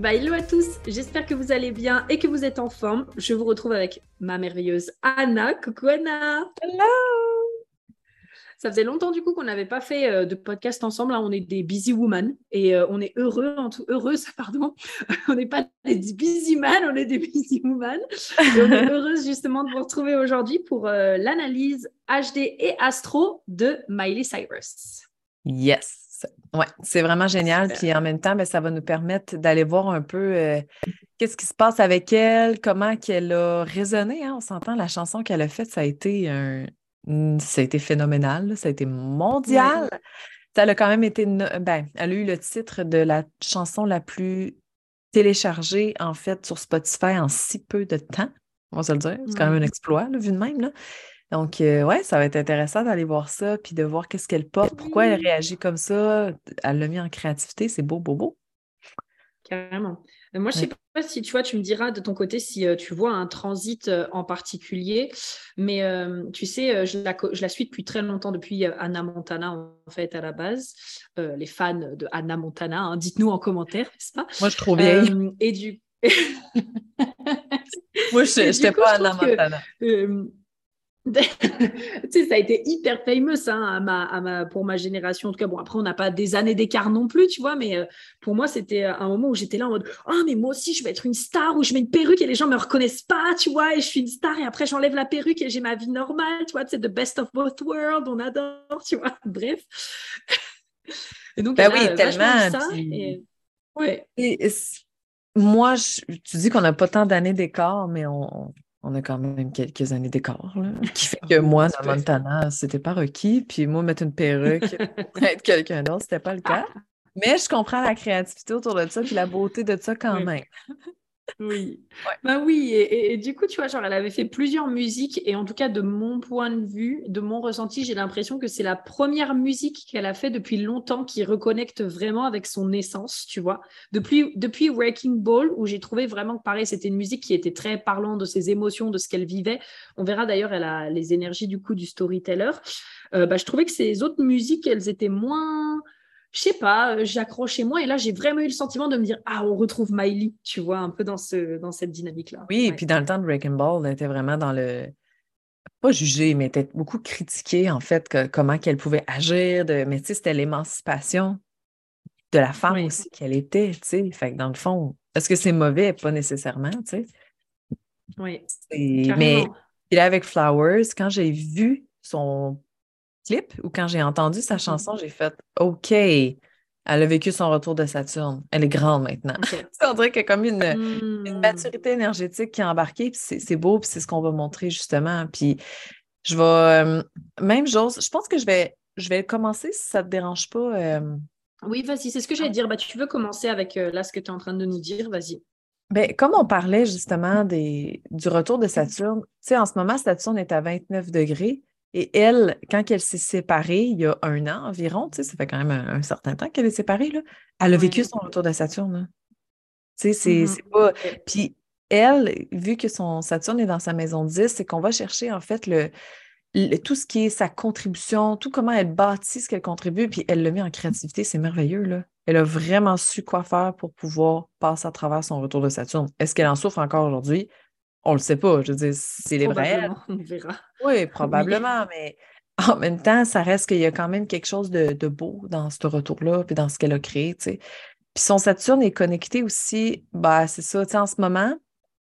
Bah, hello à tous, j'espère que vous allez bien et que vous êtes en forme. Je vous retrouve avec ma merveilleuse Anna. Coucou Anna Hello Ça faisait longtemps du coup qu'on n'avait pas fait euh, de podcast ensemble. On est des busy women et euh, on est heureux, en tout, heureuse, pardon. on n'est pas des busy man, on est des busy women. Et on est heureuse justement de vous retrouver aujourd'hui pour euh, l'analyse HD et Astro de Miley Cyrus. Yes Ouais, c'est vraiment génial. Puis en même temps, ben, ça va nous permettre d'aller voir un peu euh, qu'est-ce qui se passe avec elle, comment qu'elle a résonné. Hein. On s'entend, la chanson qu'elle a faite, ça a été un... ça a été phénoménal, ça a été mondial. Ça a quand même été. Ben, elle a eu le titre de la chanson la plus téléchargée, en fait, sur Spotify en si peu de temps. On va se le dire. C'est quand même un exploit, vu de même. Là. Donc, euh, ouais, ça va être intéressant d'aller voir ça, puis de voir qu'est-ce qu'elle porte, pourquoi elle réagit comme ça. Elle l'a mis en créativité, c'est beau, beau, beau. Carrément. Euh, moi, je ne sais pas si tu vois, tu me diras de ton côté si euh, tu vois un transit en particulier, mais tu sais, je la, je la, suis depuis très longtemps, depuis Anna Montana en fait à la base. les fans de Anna Montana, hein, dites-nous en commentaire, n'est-ce pas? Moi, je trouve bien. et du Moi, je n'étais pas Anna Montana. tu sais, ça a été hyper famous hein, à ma, à ma, pour ma génération. En tout cas, bon, après, on n'a pas des années d'écart non plus, tu vois, mais euh, pour moi, c'était un moment où j'étais là en mode Oh, mais moi aussi, je vais être une star, où je mets une perruque et les gens ne me reconnaissent pas, tu vois, et je suis une star, et après, j'enlève la perruque et j'ai ma vie normale, tu vois, c'est the best of both worlds, on adore, tu vois, bref. et donc, ben oui, tellement. Ça, Ouais. moi, tu dis qu'on n'a pas tant d'années d'écart, mais on, on a quand même quelques années d'écart, qui fait que moi, dans Montana, c'était pas requis. Puis moi, mettre une perruque, être quelqu'un d'autre, c'était pas le cas. Mais je comprends la créativité autour de ça, puis la beauté de ça quand même. Oui. Bah oui, et, du coup, tu vois, genre, elle avait fait plusieurs musiques, et en tout cas, de mon point de vue, de mon ressenti, j'ai l'impression que c'est la première musique qu'elle a fait depuis longtemps qui reconnecte vraiment avec son essence, tu vois. Depuis, depuis Wrecking Ball, où j'ai trouvé vraiment que pareil, c'était une musique qui était très parlant de ses émotions, de ce qu'elle vivait. On verra d'ailleurs, elle a les énergies du coup du storyteller. Euh, bah, je trouvais que ces autres musiques, elles étaient moins je sais pas, euh, j'accrochais moins. Et là, j'ai vraiment eu le sentiment de me dire, ah, on retrouve Miley, tu vois, un peu dans, ce, dans cette dynamique-là. Oui, et puis dans le temps de Breaking Ball, elle était vraiment dans le. Pas jugée, mais était beaucoup critiquée, en fait, comment qu'elle pouvait agir. De... Mais tu sais, c'était l'émancipation de la femme aussi qu'elle était, tu sais. Fait que dans le fond, est-ce que c'est mauvais? Pas nécessairement, tu sais. Oui. Mais là, avec Flowers, quand j'ai vu son clip ou quand j'ai entendu sa mm-hmm. chanson, j'ai fait OK, elle a vécu son retour de Saturne. Elle est grande maintenant. on dirait qu'il y a comme une, une mm. maturité énergétique qui est embarquée. c'est beau, puis c'est ce qu'on va montrer justement. Puis je vais. Euh, même chose, je pense que je vais, je vais commencer si ça ne te dérange pas. Euh, oui, vas-y, c'est ce que j'allais dire. Bah, tu veux commencer avec euh, là ce que tu es en train de nous dire, vas-y. Ben, comme on parlait justement des, du retour de Saturne, tu sais, en ce moment, Saturne est à 29 degrés. Et elle, quand elle s'est séparée, il y a un an environ, ça fait quand même un, certain temps qu'elle est séparée, là, elle a vécu son retour de Saturne. Tu sais, c'est mm-hmm. pas. Puis elle, vu que son Saturne est dans sa maison 10, c'est qu'on va chercher en fait le, tout ce qui est sa contribution, tout comment elle bâtit ce qu'elle contribue, puis elle le met en créativité, c'est merveilleux. Là. Elle a vraiment su quoi faire pour pouvoir passer à travers son retour de Saturne. Est-ce qu'elle en souffre encore aujourd'hui? On le sait pas. Je veux dire, c'est les vrais. On verra. Oui, probablement, mais en même temps, ça reste qu'il y a quand même quelque chose de, beau dans ce retour-là, puis dans ce qu'elle a créé, tu sais. Puis son Saturne est connecté aussi, bah, c'est ça, tu sais, en ce moment,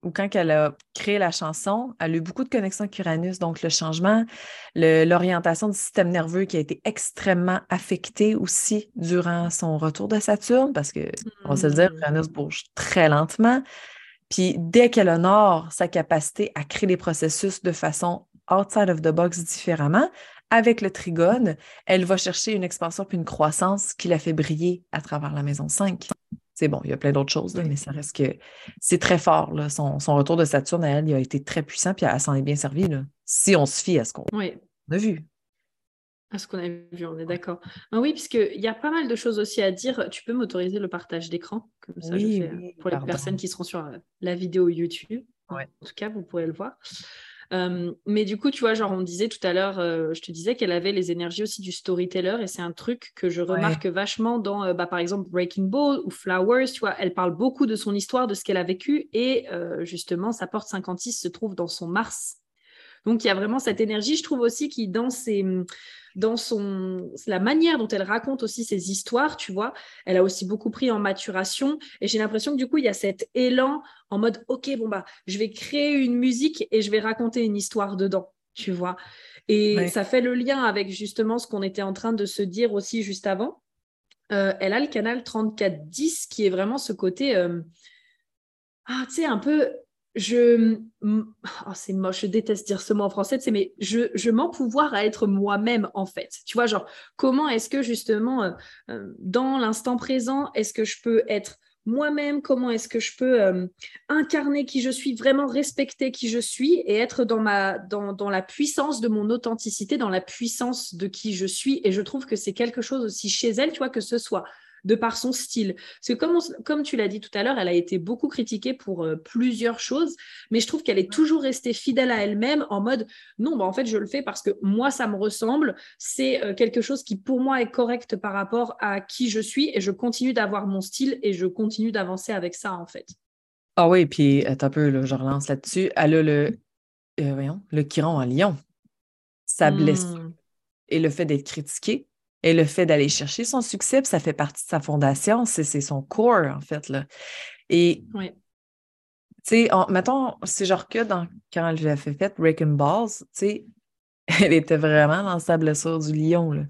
ou quand elle a créé la chanson, elle a eu beaucoup de connexions avec Uranus, donc le changement, l'orientation du système nerveux qui a été extrêmement affecté aussi durant son retour de Saturne, parce que, on va se le dire, mmh. Uranus bouge très lentement. Puis dès qu'elle honore sa capacité à créer des processus de façon outside of the box différemment, avec le trigone, elle va chercher une expansion puis une croissance qui la fait briller à travers la maison 5. C'est bon, il y a plein d'autres choses, mais ça reste que c'est très fort. Son, retour de Saturne à elle, il a été très puissant, puis elle s'en est bien servie, si on se fie à ce qu'on a vu. À ce qu'on a vu, on est d'accord. Ah oui, puisqu'il y a pas mal de choses aussi à dire. Tu peux m'autoriser le partage d'écran, comme ça je fais, pour les personnes qui seront sur euh, la vidéo YouTube. En tout cas, vous pourrez le voir. Euh, mais du coup, tu vois, genre on disait tout à l'heure, euh, je te disais qu'elle avait les énergies aussi du storyteller et c'est un truc que je remarque vachement dans, euh, bah, par exemple, Breaking Ball ou Flowers, tu vois, elle parle beaucoup de son histoire, de ce qu'elle a vécu et justement, sa porte 56 se trouve dans son Mars. Donc il y a vraiment cette énergie, je trouve aussi, qui dans ses dans son, la manière dont elle raconte aussi ses histoires, tu vois, elle a aussi beaucoup pris en maturation. Et j'ai l'impression que du coup, il y a cet élan en mode, OK, bon, bah, je vais créer une musique et je vais raconter une histoire dedans, tu vois. Et ça fait le lien avec justement ce qu'on était en train de se dire aussi juste avant. Euh, elle a le canal 3410 qui est vraiment ce côté, euh, ah, tu sais, un peu je oh, c'est moche, je déteste dire ce mot en français, mais je, je m'en pouvoir à être moi-même en fait. Tu vois, genre comment est-ce que justement euh, euh, dans l'instant présent, est-ce que je peux être moi-même, comment est-ce que je peux euh, incarner qui je suis, vraiment respecter qui je suis et être dans, ma, dans la puissance de mon authenticité, dans la puissance de qui je suis? Et je trouve que c'est quelque chose aussi chez elle, tu vois, que ce soit de par son style. Parce que comme, comme tu l'as dit tout à l'heure, elle a été beaucoup critiquée pour euh, plusieurs choses, mais je trouve qu'elle est toujours restée fidèle à elle-même en mode non, bah, en fait, je le fais parce que moi, ça me ressemble, c'est euh, quelque chose qui pour moi est correct par rapport à qui je suis et je continue d'avoir mon style et je continue d'avancer avec ça en fait. Ah oui, puis un peu, je relance là-dessus. Elle a le, euh, voyons, le Chiron en lion. Sa blessure hmm. et le fait d'être critiquée et le fait d'aller chercher son succès, ça fait partie de sa fondation, c'est son core, en fait. Là. Et, oui. tu sais, mettons, c'est genre que dans, quand elle a fait fait Breaking Balls, tu sais, elle était vraiment dans sa blessure du lion, là.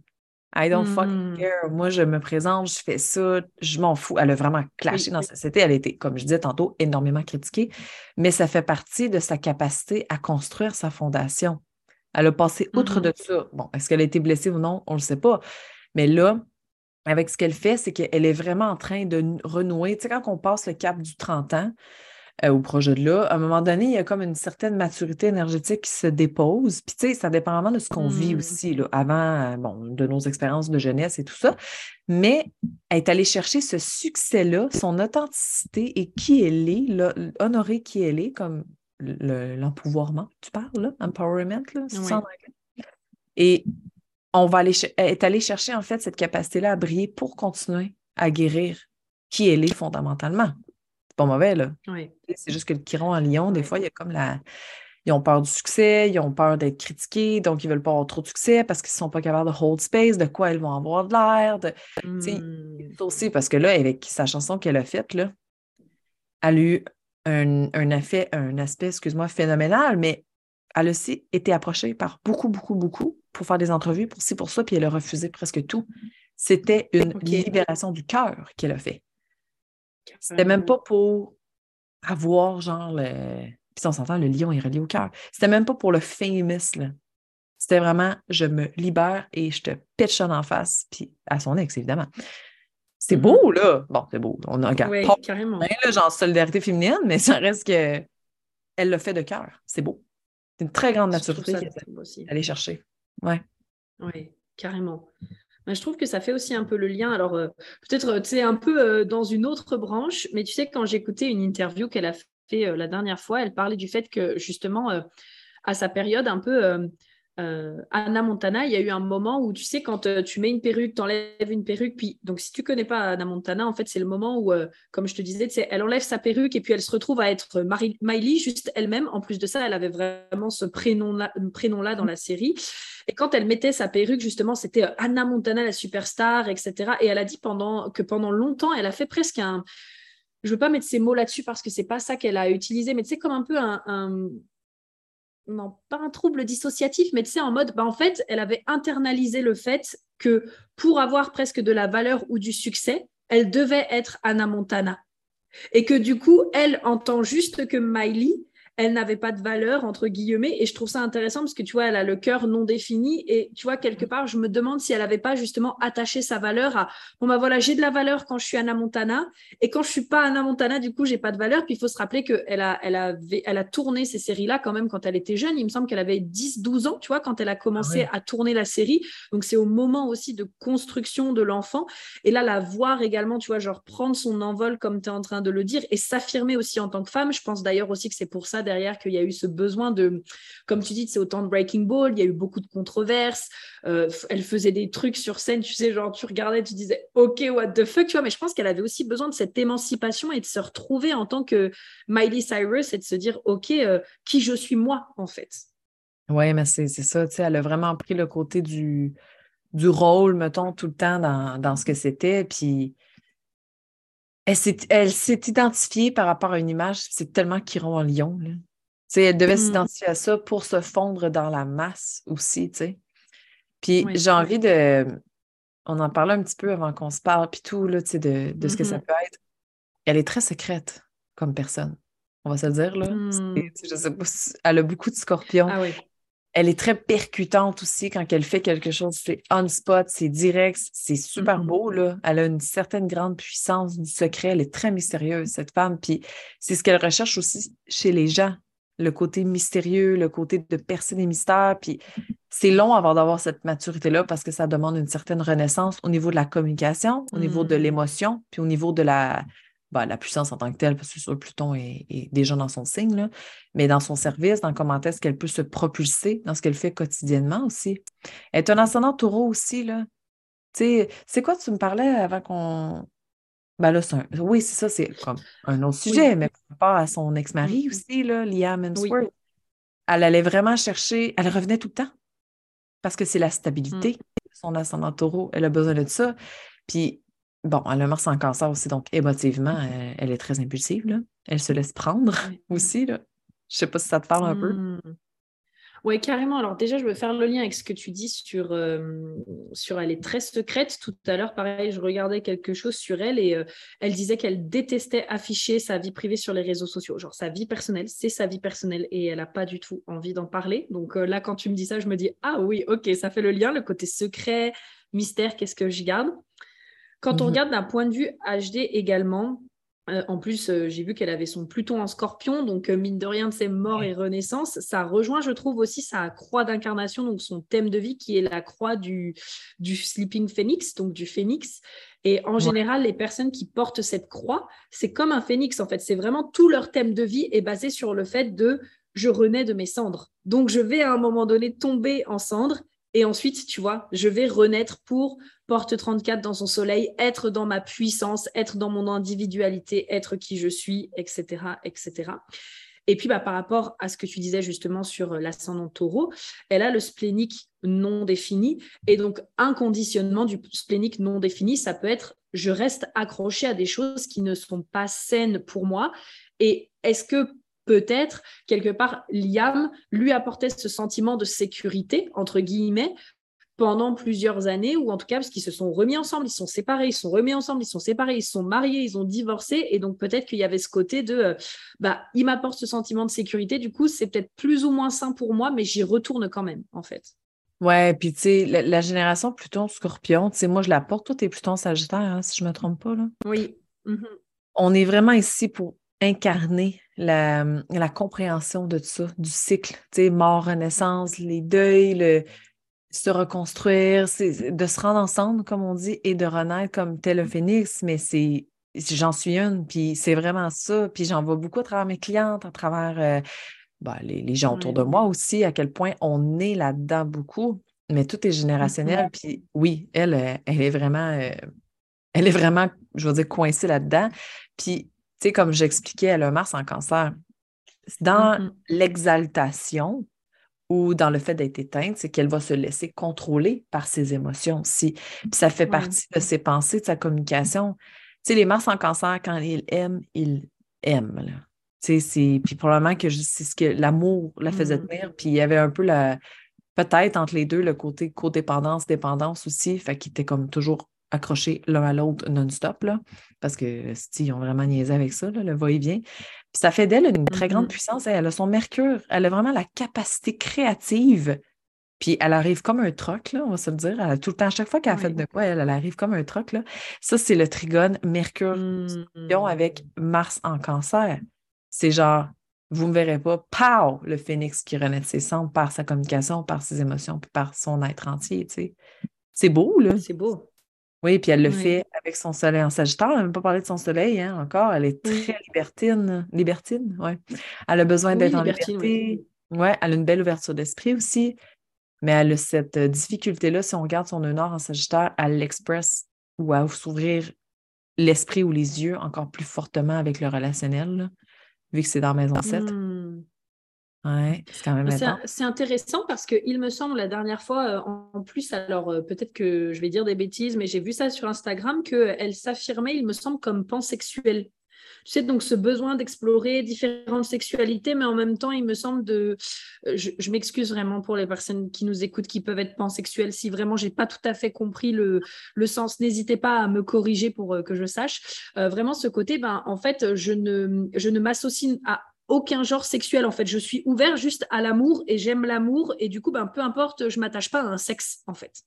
I don't fucking hmm. care. Moi, je me présente, je fais ça, je m'en fous. Elle a vraiment clashé dans sa société. Elle a été, comme je disais tantôt, énormément critiquée, mais ça fait partie de sa capacité à construire sa fondation. Elle a passé outre mm-hmm. de ça. Bon, est-ce qu'elle a été blessée ou non? On ne le sait pas. Mais là, avec ce qu'elle fait, c'est qu'elle est vraiment en train de renouer. Tu sais, quand on passe le cap du 30 ans, euh, au projet de là, à un moment donné, il y a comme une certaine maturité énergétique qui se dépose. Puis, tu sais, ça dépend vraiment de ce qu'on vit mm. aussi, là, avant, euh, bon, de nos expériences de jeunesse et tout ça. Mais elle est allée chercher ce succès-là, son authenticité et qui elle est, là, honorer qui elle est comme l'empouvoirment, tu parles, là? Empowerment, là, Et on va aller est allé chercher en fait cette capacité-là à briller pour continuer à guérir qui elle est fondamentalement. C'est pas mauvais, là. C'est juste que le Chiron en Lion, des fois, il y a comme la. Ils ont peur du succès, ils ont peur d'être critiqués, donc ils veulent pas avoir trop de succès parce qu'ils ne sont pas capables de hold space, de quoi ils vont avoir de l'air. De... Hmm. aussi parce que là, avec sa chanson qu'elle a faite, là, elle a eu un, effet, un aspect, excuse-moi, phénoménal, mais elle a aussi été approchée par beaucoup, beaucoup, beaucoup pour faire des entrevues, pour ci, pour ça, puis elle a refusé presque tout. C'était une libération du cœur qu'elle a fait. C'était même pas pour avoir, genre, le... Puis on s'entend, le lion est relié au cœur. C'était même pas pour le famous, là. C'était vraiment, je me libère et je te pitch en face, puis à son ex, évidemment. C'est mm-hmm. beau, là. Bon, c'est beau. On a oui, carrément. là, genre solidarité féminine, mais ça reste que elle le fait de cœur. C'est beau. C'est une très grande maturité aller chercher. Ouais. Oui, carrément. je trouve que ça fait aussi un peu le lien. Alors, euh, peut-être, tu sais, un peu euh, dans une autre branche, mais tu sais, quand j'écoutais une interview qu'elle a fait euh, la dernière fois, elle parlait du fait que, justement, à sa période un peu euh, Anna Montana, il y a eu un moment où tu sais, quand euh, tu mets une perruque, tu enlèves une perruque, puis donc si tu connais pas Anna Montana, en fait, c'est le moment où, euh, comme je te disais, elle enlève sa perruque et puis elle se retrouve à être Miley, juste elle-même. En plus de ça, elle avait vraiment ce prénom-là prénom -là dans la série. Et quand elle mettait sa perruque, justement, c'était Anna Montana, la superstar, etc. Et elle a dit pendant, que pendant longtemps, elle a fait presque un. Je veux pas mettre ces mots là-dessus parce que c'est pas ça qu'elle a utilisé, mais sais, comme un peu un non, pas un trouble dissociatif, mais tu sais, en mode, bah, en fait, elle avait internalisé le fait que pour avoir presque de la valeur ou du succès, elle devait être Anna Montana. Et que du coup, elle, en tant juste que Miley, elle n'avait pas de valeur, entre guillemets. Et je trouve ça intéressant parce que tu vois, elle a le cœur non défini. Et tu vois, quelque part, je me demande si elle n'avait pas justement attaché sa valeur à bon, bah voilà, j'ai de la valeur quand je suis Anna Montana. Et quand je suis pas Anna Montana, du coup, j'ai pas de valeur. Puis il faut se rappeler qu'elle a, elle avait, elle a tourné ces séries-là quand même quand elle était jeune. Il me semble qu'elle avait 10, 12 ans, tu vois, quand elle a commencé ah à tourner la série. Donc c'est au moment aussi de construction de l'enfant. Et là, la voir également, tu vois, genre prendre son envol comme tu es en train de le dire et s'affirmer aussi en tant que femme. Je pense d'ailleurs aussi que c'est pour ça derrière qu'il y a eu ce besoin de, comme tu dis, c'est autant de Breaking Ball, il y a eu beaucoup de controverses. Euh, elle faisait des trucs sur scène, tu sais, genre tu regardais, tu disais, OK, what the fuck, tu vois, mais je pense qu'elle avait aussi besoin de cette émancipation et de se retrouver en tant que Miley Cyrus et de se dire, OK, euh, qui je suis moi, en fait. Oui, mais c'est ça, tu sais, elle a vraiment pris le côté du, du rôle, mettons, tout le temps dans, dans ce que c'était. Puis elle s'est identifiée par rapport à une image, c'est tellement Chiron en lion. Là. elle devait mm. s'identifier à ça pour se fondre dans la masse aussi. sais. Puis j'ai envie de. On en parlait un petit peu avant qu'on se parle, puis tout, là, de, de ce que ça mm-hmm. peut être. Elle est très secrète comme personne. On va se le dire, là. Mm. Je sais pas, elle a beaucoup de scorpions. Ah oui elle est très percutante aussi quand elle fait quelque chose. C'est on spot, c'est direct, c'est super mm-hmm. beau. Là. Elle a une certaine grande puissance du secret. Elle est très mystérieuse, cette femme. Puis c'est ce qu'elle recherche aussi chez les gens. Le côté mystérieux, le côté de percer des mystères. Puis c'est long avant d'avoir cette maturité-là parce que ça demande une certaine renaissance au niveau de la communication, au niveau de mm. l'émotion, puis au niveau de la, bah, la puissance en tant que telle, parce que sur Pluton est, déjà dans son signe, là, mais dans son service, dans comment est-ce qu'elle peut se propulser dans ce qu'elle fait quotidiennement aussi. Elle est un ascendant taureau aussi, là. Tu c'est quoi tu me parlais avant qu'on. Ben là, oui, c'est ça, c'est comme un autre sujet, mais par rapport à son ex-mari mm-hmm. aussi, là, Liam Hemsworth. Elle allait vraiment chercher, elle revenait tout le temps parce que c'est la stabilité, mm. son ascendant taureau, elle a besoin de ça. Puis Bon, elle a Mars en cancer aussi, donc émotivement, elle, est très impulsive. Là. Elle se laisse prendre aussi. Là. Je sais pas si ça te parle un peu. Mmh. Oui, carrément. Alors déjà, je veux faire le lien avec ce que tu dis sur, euh, sur elle est très secrète. Tout à l'heure, pareil, je regardais quelque chose sur elle et euh, elle disait qu'elle détestait afficher sa vie privée sur les réseaux sociaux. Genre sa vie personnelle, c'est sa vie personnelle et elle n'a pas du tout envie d'en parler. Donc euh, là, quand tu me dis ça, je me dis, ah oui, ok, ça fait le lien, le côté secret, mystère, qu'est-ce que je garde? Quand on mhm. regarde d'un point de vue HD également, euh, en plus, euh, j'ai vu qu'elle avait son Pluton en scorpion, donc euh, mine de rien, c'est mort et renaissance. Ça rejoint, je trouve, aussi sa croix d'incarnation, donc son thème de vie qui est la croix du, du Sleeping Phoenix, donc du phénix. Et en général, les personnes qui portent cette croix, c'est comme un phénix, en fait. C'est vraiment tout leur thème de vie est basé sur le fait de je renais de mes cendres. Donc, je vais à un moment donné tomber en cendres et ensuite, tu vois, je vais renaître pour porte 34 dans son soleil, être dans ma puissance, être dans mon individualité, être qui je suis, etc., etc. Et puis, bah, par rapport à ce que tu disais justement sur l'ascendant taureau, elle a le splénique non défini. Et donc, un conditionnement du splénique non défini, ça peut être je reste accroché à des choses qui ne sont pas saines pour moi. Et est-ce que peut-être, quelque part, Liam lui apportait ce sentiment de sécurité, entre guillemets, pendant plusieurs années, ou en tout cas parce qu'ils se sont remis ensemble, ils sont séparés, ils sont remis ensemble, ils sont séparés, ils sont mariés, ils ont divorcé, et donc peut-être qu'il y avait ce côté de, euh, bah, il m'apporte ce sentiment de sécurité, du coup, c'est peut-être plus ou moins sain pour moi, mais j'y retourne quand même, en fait. Ouais, puis tu sais, la, génération Pluton Scorpion, tu sais, moi je la porte, toi t'es Pluton Sagittaire, hein, si je me trompe pas, là. Oui. Mhm. On est vraiment ici pour incarner la, la compréhension de tout ça, du cycle, tu sais, mort, renaissance, les deuils, le, se reconstruire, de se rendre ensemble, comme on dit, et de renaître comme tel un phénix, mais c'est j'en suis une, puis c'est vraiment ça. Puis j'en vois beaucoup à travers mes clientes, à travers euh, bah, les, gens autour de moi aussi, à quel point on est là-dedans beaucoup, mais tout est générationnel. Puis oui, elle, euh, elle est vraiment, euh, elle est vraiment, je veux dire, coincée là-dedans. Puis tu sais, comme j'expliquais, elle a Mars en cancer. Dans mm-hmm. l'exaltation ou dans le fait d'être éteinte, c'est qu'elle va se laisser contrôler par ses émotions aussi. Puis ça fait partie de ses pensées, de sa communication. Tu sais, les Mars en cancer, quand ils aiment, ils aiment. Tu sais, puis probablement que c'est ce que l'amour la faisait mm-hmm. tenir. Puis il y avait un peu la, peut-être entre les deux, le côté codépendance, dépendance aussi, fait qu'il était comme toujours accrochés l'un à l'autre non-stop, parce que ils ont vraiment niaisé avec ça, le va-et-vient. Ça fait d'elle une très grande mm-hmm. puissance. Elle a son mercure, elle a vraiment la capacité créative. Puis elle arrive comme un troc, là, on va se le dire. tout le temps, à chaque fois qu'elle a fait de quoi, elle, arrive comme un troc. Là. Ça, c'est le trigone Mercure mm. avec Mars en cancer. C'est genre, vous ne me verrez pas, pow, le phénix qui renaît de ses cendres par sa communication, par ses émotions, puis par son être entier. C'est beau, là. C'est beau. Oui, puis elle le fait avec son soleil en Sagittaire. Elle n'a même pas parlé de son soleil hein, encore. Elle est très libertine. Libertine, oui. Elle a besoin d'être en liberté. Oui, elle a une belle ouverture d'esprit aussi. Mais elle a cette euh, difficulté-là, si on regarde son nord en Sagittaire, à l'express ou à s'ouvrir l'esprit ou les yeux encore plus fortement avec le relationnel, vu que c'est dans Maison 7. Ouais, c'est intéressant parce qu'il me semble la dernière fois, euh, en plus, alors euh, peut-être que je vais dire des bêtises, mais j'ai vu ça sur Instagram, qu'elle s'affirmait, il me semble, comme pansexuelle. Tu sais, donc ce besoin d'explorer différentes sexualités, mais en même temps, il me semble de. Euh, je, m'excuse vraiment pour les personnes qui nous écoutent qui peuvent être pansexuelles. Si vraiment j'ai pas tout à fait compris le, le sens, n'hésitez pas à me corriger pour que je sache. vraiment, ce côté, ben, en fait, je ne, je ne m'associe à aucun genre sexuel en fait. Je suis ouvert juste à l'amour et j'aime l'amour et du coup, ben, peu importe, je m'attache pas à un sexe en fait.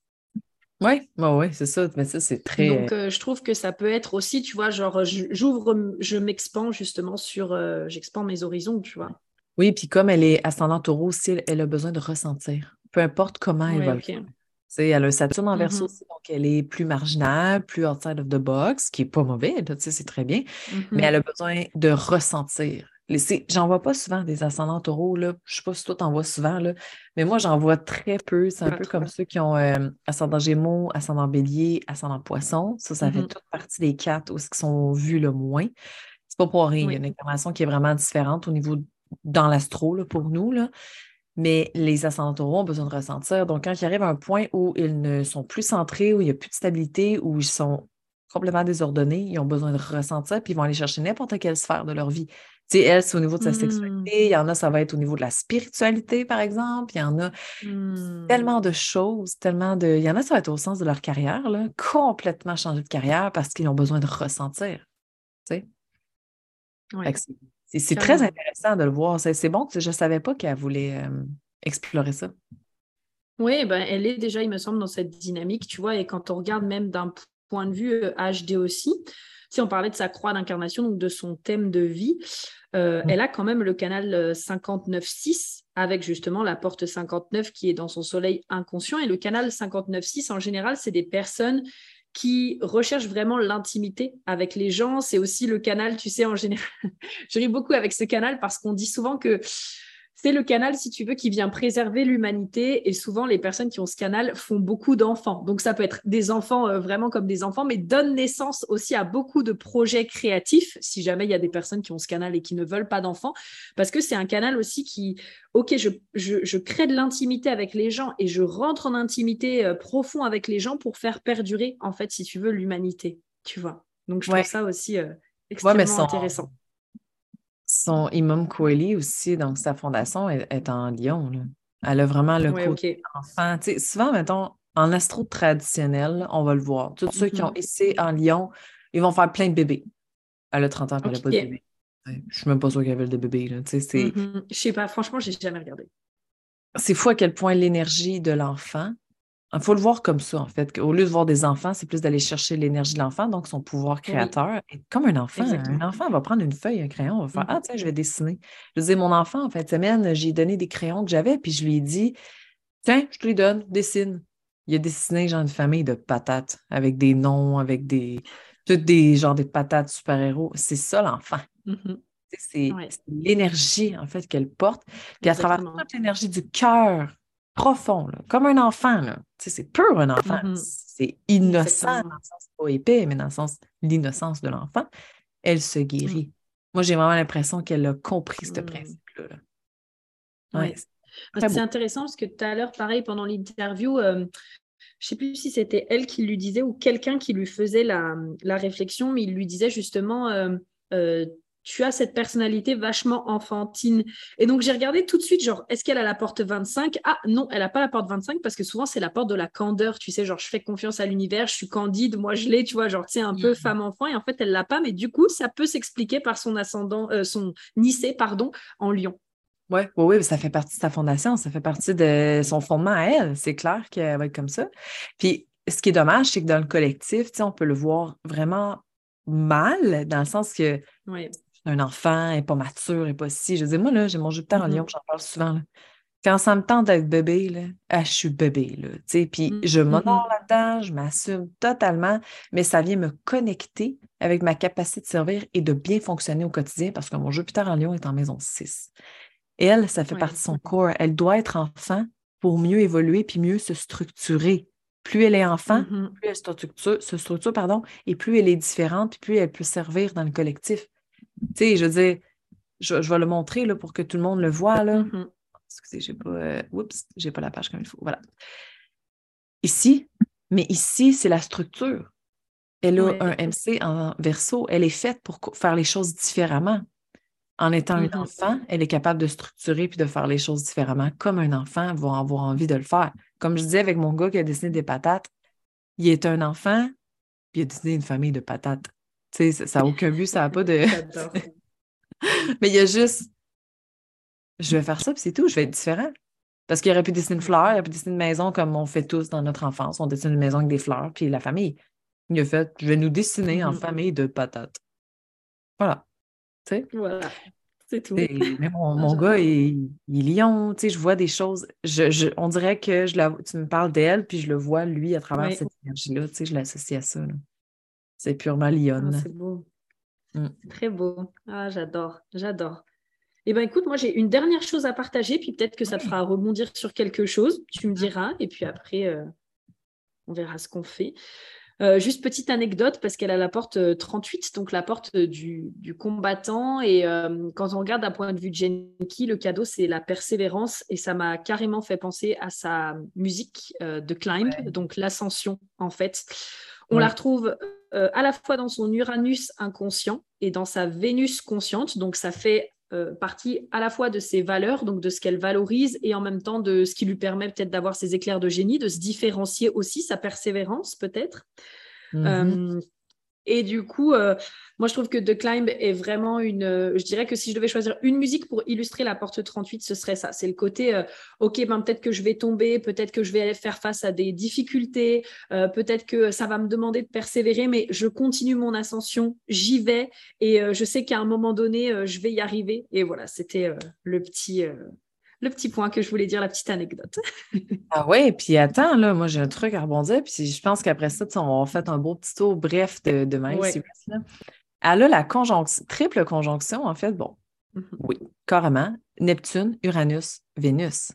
Oui, ouais, c'est ça, mais ça, c'est très. Donc, euh, je trouve que ça peut être aussi, tu vois, genre, j'ouvre, je m'expans justement sur, euh, mes horizons, tu vois. Oui, puis comme elle est ascendante taureau aussi, elle a besoin de ressentir, peu importe comment elle va elle a un Saturne en verso mm-hmm. donc elle est plus marginale, plus outside of the box, qui n'est pas mauvais, c'est très bien, mais mm-hmm. elle a besoin de ressentir. J'en vois pas souvent des ascendants taureaux. Là. Je ne sais pas si toi, tu en vois souvent, là, mais moi, j'en vois très peu. C'est un peu comme ceux qui ont euh, ascendant gémeaux, ascendant bélier, ascendant poisson. Ça, ça fait mm-hmm. toute partie des quatre qui sont vus le moins. C'est pas pour rien. Il y a une information qui est vraiment différente au niveau dans l'astro pour nous. Là. Mais les ascendants taureaux ont besoin de ressentir. Donc, quand il arrive à un point où ils ne sont plus centrés, où il n'y a plus de stabilité, où ils sont complètement désordonnés, ils ont besoin de ressentir, puis ils vont aller chercher n'importe quelle sphère de leur vie sais, elle, c'est au niveau de sa sexualité. Il y en a, ça va être au niveau de la spiritualité, par exemple. Il y en a mmh. tellement de choses, tellement de. Il y en a, ça va être au sens de leur carrière, là, complètement changer de carrière parce qu'ils ont besoin de ressentir. Tu sais? C'est très intéressant de le voir. C'est bon que je ne savais pas qu'elle voulait explorer ça. Oui, ben, elle est déjà, il me semble, dans cette dynamique, tu vois, et quand on regarde même d'un point de vue HD aussi, si on parlait de sa croix d'incarnation, donc de son thème de vie, euh, mm. elle a quand même le canal 59.6 euh, avec justement la porte 59 qui est dans son soleil inconscient. Et le canal 59.6, en général, c'est des personnes qui recherchent vraiment l'intimité avec les gens. C'est aussi le canal, tu sais, en général. Je ris beaucoup avec ce canal parce qu'on dit souvent que c'est le canal, si tu veux, qui vient préserver l'humanité. Et souvent, les personnes qui ont ce canal font beaucoup d'enfants. Donc, ça peut être des enfants euh, vraiment comme des enfants, mais donne naissance aussi à beaucoup de projets créatifs, si jamais il y a des personnes qui ont ce canal et qui ne veulent pas d'enfants. Parce que c'est un canal aussi qui, OK, je, je, crée de l'intimité avec les gens et je rentre en intimité euh, profond avec les gens pour faire perdurer, en fait, si tu veux, l'humanité. Tu vois. Donc, je trouve ça aussi euh, extrêmement intéressant son Imam Koueli aussi, donc sa fondation est, en Lyon. Elle a vraiment le côté enfant. souvent, mettons, en astro traditionnel, on va le voir. Tous ceux qui ont mm-hmm. essayé en Lyon, ils vont faire plein de bébés. Elle a 30 ans, elle n'a pas de bébé. Je ne suis même pas sûre qu'elle avait de bébé. Là. Sais, mm-hmm. Je sais pas, franchement, j'ai jamais regardé. C'est fou à quel point l'énergie de l'enfant il faut le voir comme ça, en fait. Au lieu de voir des enfants, c'est plus d'aller chercher l'énergie de l'enfant, donc son pouvoir créateur. comme un enfant. Un enfant va prendre une feuille, un crayon, va faire Ah, mm-hmm. tiens, je vais dessiner. Je disais, mon enfant, en fin de semaine, j'ai donné des crayons que j'avais, puis je lui ai dit Tiens, je te les donne, dessine. Il a dessiné genre une famille de patates avec des noms, avec des. Toutes des genres de patates super-héros. C'est ça l'enfant. Mm-hmm. C'est l'énergie, en fait, qu'elle porte. Puis à travers toute l'énergie du cœur, profond, comme un enfant. C'est pur un enfant. Mm-hmm. C'est innocent dans le sens pas épais, mais dans le sens l'innocence de l'enfant. Elle se guérit. Mm. Moi, j'ai vraiment l'impression qu'elle a compris ce mm. principe-là. C'est intéressant parce que tout à l'heure, pareil, pendant l'interview, euh, je ne sais plus si c'était elle qui lui disait ou quelqu'un qui lui faisait la, réflexion, mais il lui disait justement, euh, euh, tu as cette personnalité vachement enfantine. Et donc, j'ai regardé tout de suite, genre, est-ce qu'elle a la porte 25 Ah non, elle n'a pas la porte 25 parce que souvent, c'est la porte de la candeur. Tu sais, genre, je fais confiance à l'univers, je suis candide, moi, je l'ai, tu vois, genre, tu sais, un peu mm. femme-enfant. Et en fait, elle l'a pas, mais du coup, ça peut s'expliquer par son ascendant, euh, son Nicée, pardon, en lion. Oui, oui, oui, ça fait partie de sa fondation, ça fait partie de son fondement à elle. C'est clair qu'elle va être comme ça. Puis, ce qui est dommage, c'est que dans le collectif, on peut le voir vraiment mal, dans le sens que un enfant, n'est pas mature, n'est pas si. Je dis, moi, là, j'ai mon Jupiter en mm-hmm. lion, j'en parle souvent. Quand ça me tente d'être bébé, là, ah, je suis bébé. Là, puis mm-hmm. je m'honore là-dedans, je m'assume totalement, mais ça vient me connecter avec ma capacité de servir et de bien fonctionner au quotidien parce que mon Jupiter en lion est en maison 6. Elle, ça fait partie de son corps. Elle doit être enfant pour mieux évoluer puis mieux se structurer. Plus elle est enfant, plus elle se structure, pardon, et plus elle est différente, puis plus elle peut servir dans le collectif. Tu sais, je veux dire, je, vais le montrer là, pour que tout le monde le voit. Là. Mm-hmm. Excusez, j'ai pas. Euh, oups, j'ai pas la page comme il faut. Voilà. Ici, mais ici, c'est la structure. Elle a un MC en verso. Elle est faite pour faire les choses différemment. En étant un mm-hmm. enfant, elle est capable de structurer puis de faire les choses différemment, comme un enfant va avoir envie de le faire. Comme je disais avec mon gars qui a dessiné des patates, il est un enfant, puis il a dessiné une famille de patates. Tu sais, ça n'a aucun but, ça n'a pas de. Mais il y a juste. Je vais faire ça, puis c'est tout, je vais être différent. Parce qu'il aurait pu dessiner une fleur, il aurait pu dessiner une maison comme on fait tous dans notre enfance. On dessine une maison avec des fleurs, puis la famille. Il a fait, je vais nous dessiner en mm-hmm. famille de patates. Voilà. Tu sais? Voilà. C'est tout. Mais mon, gars, il, il, est lion, tu sais, je vois des choses. Je, on dirait que je la, tu me parles d'elle, puis je le vois, lui, à travers cette énergie-là, tu sais, je l'associe à ça. C'est purement ah, lionne. c'est beau. Mm. très beau. Ah, j'adore, j'adore. Eh bien, écoute, moi, j'ai une dernière chose à partager, puis peut-être que ça te fera rebondir sur quelque chose. Tu me diras, et puis après, euh, on verra ce qu'on fait. Euh, juste petite anecdote, parce qu'elle a la porte 38, euh, donc la porte du, combattant. Et quand on regarde d'un point de vue de Genki, le cadeau, c'est la persévérance. Et ça m'a carrément fait penser à sa musique de Climb, donc l'ascension, en fait. On la retrouve à la fois dans son Uranus inconscient et dans sa Vénus consciente. Donc, ça fait euh, partie à la fois de ses valeurs, donc de ce qu'elle valorise, et en même temps de ce qui lui permet peut-être d'avoir ses éclairs de génie, de se différencier aussi, sa persévérance peut-être. Mm-hmm. Euh, et du coup, euh, moi, je trouve que The Climb est vraiment une. Euh, je dirais que si je devais choisir une musique pour illustrer la porte 38, ce serait ça. C'est le côté, euh, OK, ben, peut-être que je vais tomber, peut-être que je vais faire face à des difficultés, peut-être que ça va me demander de persévérer, mais je continue mon ascension, j'y vais et je sais qu'à un moment donné, je vais y arriver. Et voilà, c'était le petit le petit point que je voulais dire, la petite anecdote. ah ouais, puis attends, là, moi j'ai un truc à rebondir, puis je pense qu'après ça, on va faire un beau petit tour bref de, de même. Elle a la conjonction, triple conjonction, en fait, bon, mm-hmm. oui, carrément, Neptune, Uranus, Vénus.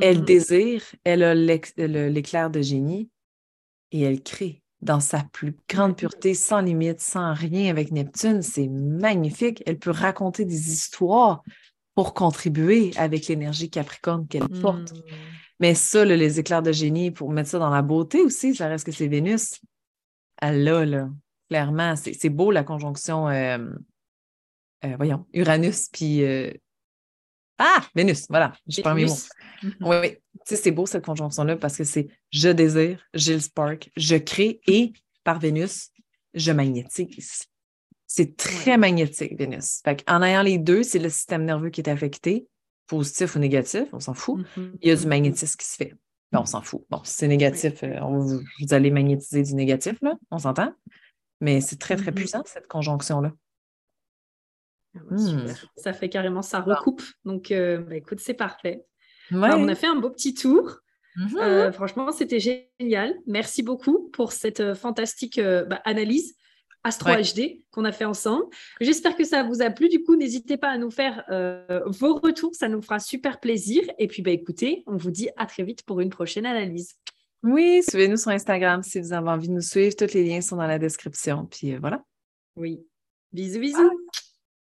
Elle mm-hmm. désire, elle a l'éclair de génie et elle crée dans sa plus grande pureté, sans limite, sans rien avec Neptune. C'est magnifique. Elle peut raconter des histoires pour contribuer avec l'énergie Capricorne qu'elle porte. Hmm. Mais ça, les éclairs de génie, pour mettre ça dans la beauté aussi, ça reste que c'est Vénus. Elle l'a, là, clairement. C'est beau la conjonction, euh, euh, voyons, Uranus, puis. Euh, ah, Vénus, voilà, je prends mes mots. Mhm. Oui, oui. Tu sais, c'est beau cette conjonction-là parce que c'est je désire, j'ai le spark, je crée et par Vénus, je magnétise. C'est très magnétique, Vénus. en ayant les deux, c'est le système nerveux qui est affecté, positif ou négatif, on s'en fout. Mm-hmm. Il y a du magnétisme qui se fait. Ben, on s'en fout. Bon, si c'est négatif, euh, vous, allez magnétiser du négatif, là, on s'entend. Mais c'est très, très mm-hmm. puissant, cette conjonction-là. Ah hmm. Ça fait carrément, ça recoupe. Donc, euh, ben, écoute, c'est parfait. on a fait un beau petit tour. Mm-hmm. Euh, franchement, c'était génial. Merci beaucoup pour cette fantastique bah, analyse. Astro HD qu'on a fait ensemble. J'espère que ça vous a plu. Du coup, n'hésitez pas à nous faire euh, vos retours, ça nous fera super plaisir. Et puis, bah, écoutez, on vous dit à très vite pour une prochaine analyse. Oui, suivez-nous sur Instagram si vous avez envie de nous suivre. Tous les liens sont dans la description. Puis euh, voilà. Oui. Bisous, bisous.